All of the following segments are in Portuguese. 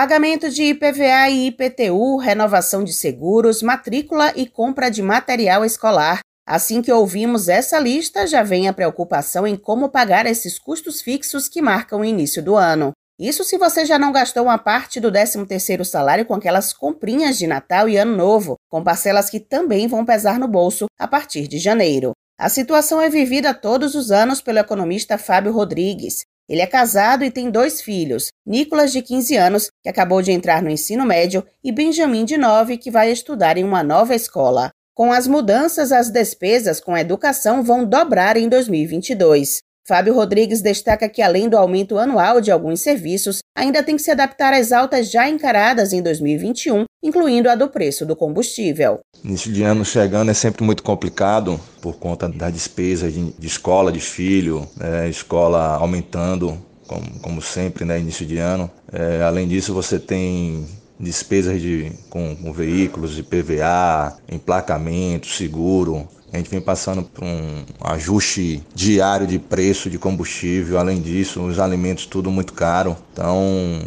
Pagamento de IPVA e IPTU, renovação de seguros, matrícula e compra de material escolar. Assim que ouvimos essa lista, já vem a preocupação em como pagar esses custos fixos que marcam o início do ano. Isso se você já não gastou uma parte do 13º salário com aquelas comprinhas de Natal e Ano Novo, com parcelas que também vão pesar no bolso a partir de janeiro. A situação é vivida todos os anos pelo economista Fábio Rodrigues. Ele é casado e tem dois filhos, Nicolas, de 15 anos, que acabou de entrar no ensino médio, e Benjamin, de 9, que vai estudar em uma nova escola. Com as mudanças, as despesas com a educação vão dobrar em 2022. Fábio Rodrigues destaca que, além do aumento anual de alguns serviços, ainda tem que se adaptar às altas já encaradas em 2021, incluindo a do preço do combustível. Início de ano chegando é sempre muito complicado por conta da despesa de, de escola, de filho, né, escola aumentando, como, como sempre, né, início de ano. É, além disso, você tem despesas de, com, com veículos, de PVA, emplacamento, seguro, a gente vem passando por um ajuste diário de preço de combustível, além disso, os alimentos tudo muito caro. Então,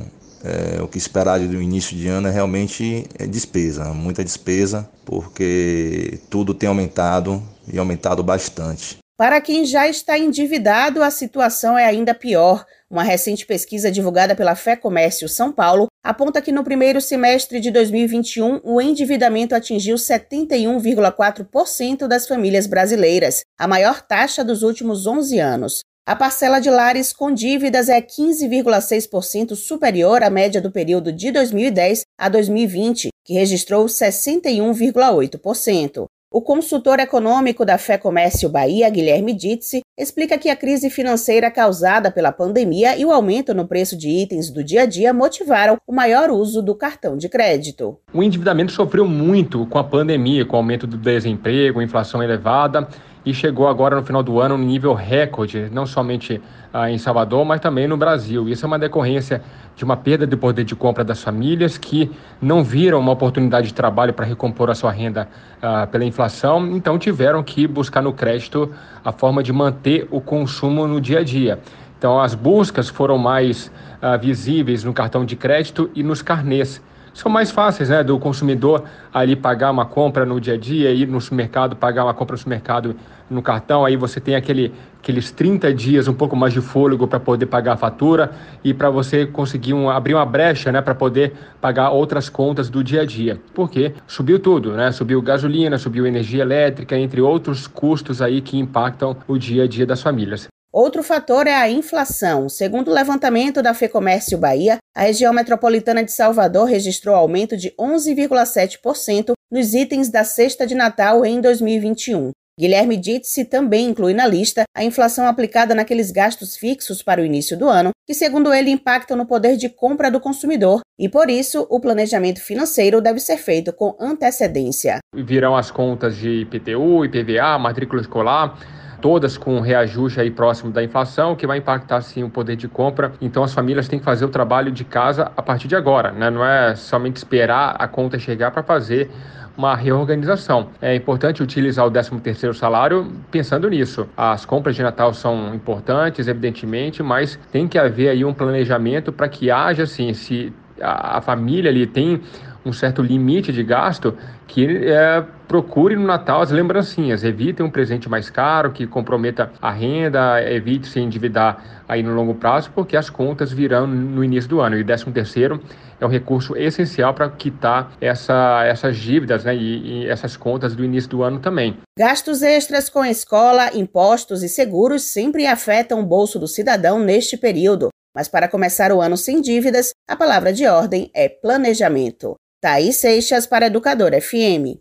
é, o que esperar do início de ano é realmente é despesa, muita despesa, porque tudo tem aumentado e aumentado bastante. Para quem já está endividado, a situação é ainda pior. Uma recente pesquisa divulgada pela Fé Comércio São Paulo aponta que no primeiro semestre de 2021 o endividamento atingiu 71,4% das famílias brasileiras, a maior taxa dos últimos 11 anos. A parcela de lares com dívidas é 15,6% superior à média do período de 2010 a 2020, que registrou 61,8%. O consultor econômico da Fé Comércio Bahia, Guilherme Ditzi, explica que a crise financeira causada pela pandemia e o aumento no preço de itens do dia a dia motivaram o maior uso do cartão de crédito. O endividamento sofreu muito com a pandemia, com o aumento do desemprego, inflação elevada e chegou agora no final do ano no nível recorde, não somente ah, em Salvador, mas também no Brasil. Isso é uma decorrência de uma perda de poder de compra das famílias que não viram uma oportunidade de trabalho para recompor a sua renda ah, pela inflação, então tiveram que buscar no crédito a forma de manter o consumo no dia a dia. Então, as buscas foram mais ah, visíveis no cartão de crédito e nos carnês são mais fáceis, né, do consumidor ali pagar uma compra no dia a dia, ir no supermercado, pagar uma compra no supermercado no cartão, aí você tem aquele, aqueles 30 dias, um pouco mais de fôlego para poder pagar a fatura e para você conseguir um, abrir uma brecha, né, para poder pagar outras contas do dia a dia. Porque subiu tudo, né? Subiu gasolina, subiu energia elétrica, entre outros custos aí que impactam o dia a dia das famílias. Outro fator é a inflação. Segundo o levantamento da FEComércio Bahia, a região metropolitana de Salvador registrou aumento de 11,7% nos itens da cesta de Natal em 2021. Guilherme Ditsi também inclui na lista a inflação aplicada naqueles gastos fixos para o início do ano, que, segundo ele, impactam no poder de compra do consumidor e, por isso, o planejamento financeiro deve ser feito com antecedência. Virão as contas de IPTU, IPVA, matrícula escolar todas com reajuste aí próximo da inflação, que vai impactar sim o poder de compra. Então as famílias têm que fazer o trabalho de casa a partir de agora, né? Não é somente esperar a conta chegar para fazer uma reorganização. É importante utilizar o 13º salário pensando nisso. As compras de Natal são importantes, evidentemente, mas tem que haver aí um planejamento para que haja assim, se a família ali tem um certo limite de gasto, que é, procure no Natal as lembrancinhas, evite um presente mais caro que comprometa a renda, evite se endividar aí no longo prazo, porque as contas virão no início do ano. E o 13 terceiro é um recurso essencial para quitar essa, essas dívidas né, e, e essas contas do início do ano também. Gastos extras com escola, impostos e seguros sempre afetam o bolso do cidadão neste período. Mas para começar o ano sem dívidas, a palavra de ordem é planejamento. Thaís Seixas para Educador FM.